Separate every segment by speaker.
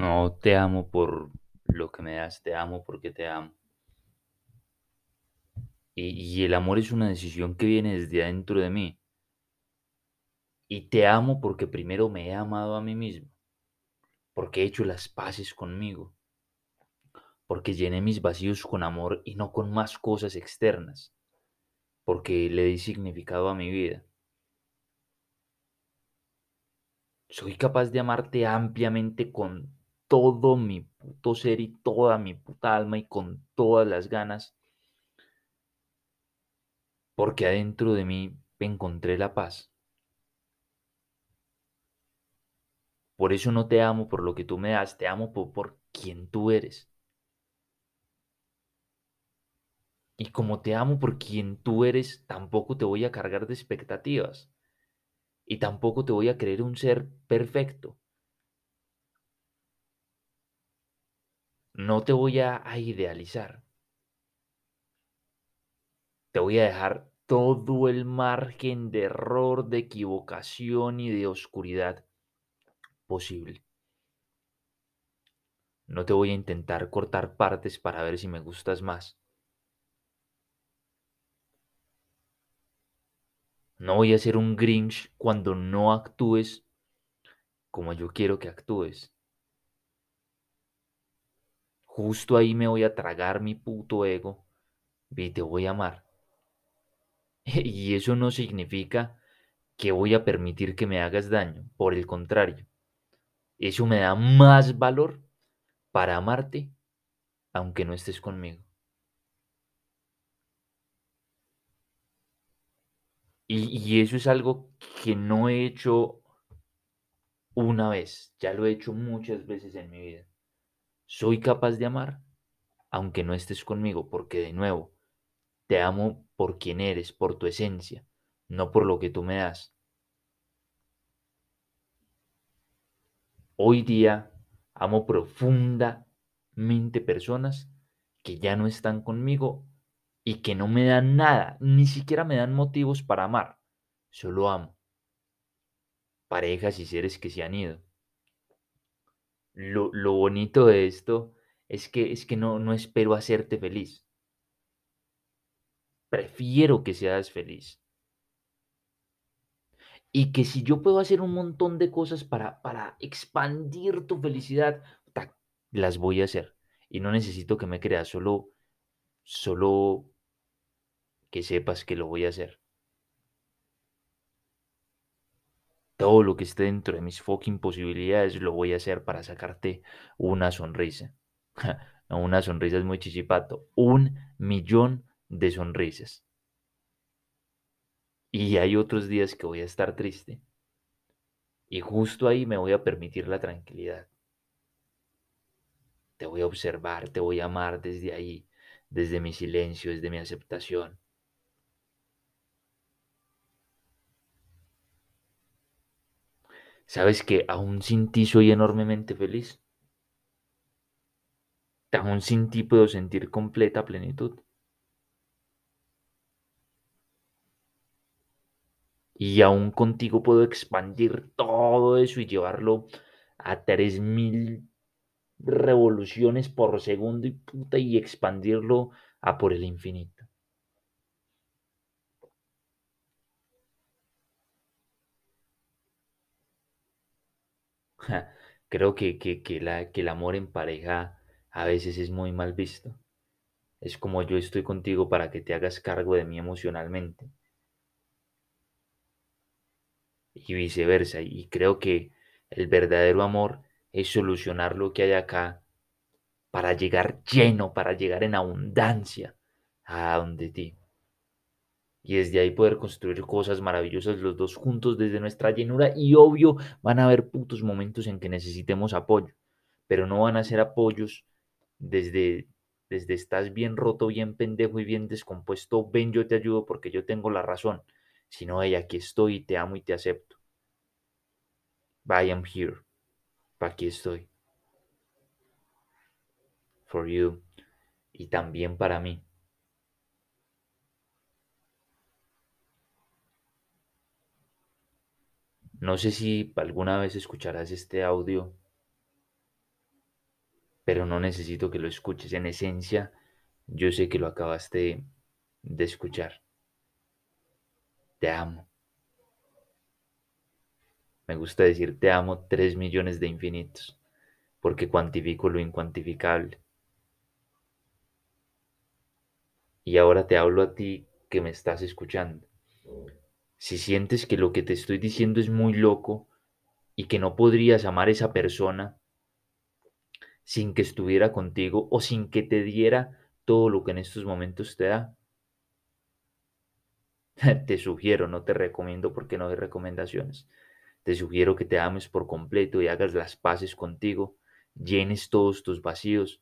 Speaker 1: No te amo por lo que me das, te amo porque te amo. Y, el amor es una decisión que viene desde adentro de mí. Y te amo porque primero me he amado a mí mismo, porque he hecho las paces conmigo, porque llené mis vacíos con amor y no con más cosas externas, porque le di significado a mi vida. Soy capaz de amarte ampliamente con todo mi puto ser y toda mi puta alma y con todas las ganas, porque adentro de mí encontré la paz. Por eso no te amo por lo que tú me das, te amo por, por quien tú eres. Y como te amo por quien tú eres, tampoco te voy a cargar de expectativas. Y tampoco te voy a creer un ser perfecto. No te voy a, idealizar. Te voy a dejar todo el margen de error, de equivocación y de oscuridad posible. No te voy a intentar cortar partes para ver si me gustas más. No voy a ser un Grinch cuando no actúes como yo quiero que actúes. Justo ahí me voy a tragar mi puto ego y te voy a amar. Y eso no significa que voy a permitir que me hagas daño. Por el contrario, eso me da más valor para amarte aunque no estés conmigo. Y, y, eso es algo que no he hecho una vez, ya lo he hecho muchas veces en mi vida. Soy capaz de amar aunque no estés conmigo, porque de nuevo, te amo por quien eres, por tu esencia, no por lo que tú me das. Hoy día amo profundamente personas que ya no están conmigo y que no me dan nada, ni siquiera me dan motivos para amar. Solo amo. Parejas y seres que se han ido. Lo, lo bonito de esto es que, es que no, no espero hacerte feliz. Prefiero que seas feliz. Y que si yo puedo hacer un montón de cosas para, para expandir tu felicidad, las voy a hacer. Y no necesito que me creas, solo, solo que sepas que lo voy a hacer. Todo lo que esté dentro de mis fucking posibilidades lo voy a hacer para sacarte una sonrisa. una sonrisa es muy chichipato. Un millón de sonrisas. Y hay otros días que voy a estar triste. Y justo ahí me voy a permitir la tranquilidad. Te voy a observar, te voy a amar desde ahí, desde mi silencio, desde mi aceptación. ¿Sabes que aún sin ti soy enormemente feliz? Aún sin ti puedo sentir completa plenitud. Y aún contigo puedo expandir todo eso y llevarlo a 3000 revoluciones por segundo y puta y expandirlo a por el infinito. Creo que, que, que, la, que el amor en pareja a veces es muy mal visto. Es como yo estoy contigo para que te hagas cargo de mí emocionalmente. Y viceversa. Y creo que el verdadero amor es solucionar lo que hay acá para llegar lleno, para llegar en abundancia a donde ti. Y desde ahí poder construir cosas maravillosas los dos juntos desde nuestra llenura. Y obvio, van a haber putos momentos en que necesitemos apoyo. Pero no van a ser apoyos desde, desde estás bien roto, bien pendejo y bien descompuesto. Ven, yo te ayudo porque yo tengo la razón. Sino, hey, aquí estoy y te amo y te acepto. I am here. Aquí estoy. For you. Y también para mí. No sé si alguna vez escucharás este audio pero no necesito que lo escuches. En esencia, yo sé que lo acabaste de escuchar. Te amo. Me gusta decir te amo tres millones de infinitos, porque cuantifico lo incuantificable. Y ahora te hablo a ti que me estás escuchando. Si sientes que lo que te estoy diciendo es muy loco y que no podrías amar a esa persona sin que estuviera contigo o sin que te diera todo lo que en estos momentos te da, te sugiero, no te recomiendo porque no hay recomendaciones. Te sugiero que te ames por completo y hagas las paces contigo, llenes todos tus vacíos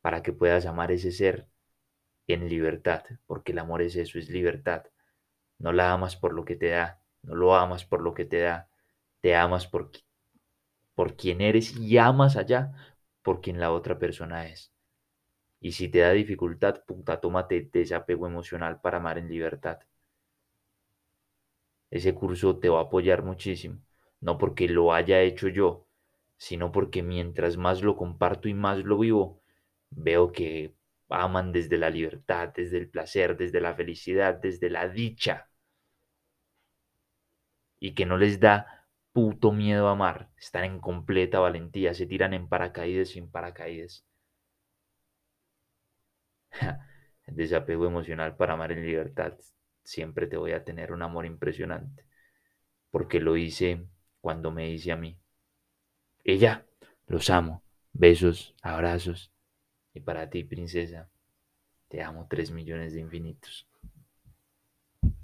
Speaker 1: para que puedas amar ese ser en libertad, porque el amor es eso, es libertad. No la amas por lo que te da, no lo amas por lo que te da, te amas por, por quien eres y amas allá por quien la otra persona es. Y si te da dificultad, puta, tómate desapego emocional para amar en libertad. Ese curso te va a apoyar muchísimo, no porque lo haya hecho yo, sino porque mientras más lo comparto y más lo vivo, veo que aman desde la libertad, desde el placer, desde la felicidad, desde la dicha. Y que no les da puto miedo a amar, están en completa valentía, se tiran en paracaídas sin paracaídas. Desapego emocional para amar en libertad. Siempre te voy a tener un amor impresionante, porque lo hice cuando me hice a mí. Ella, los amo. Besos, abrazos. Y para ti, princesa, te amo tres millones de infinitos.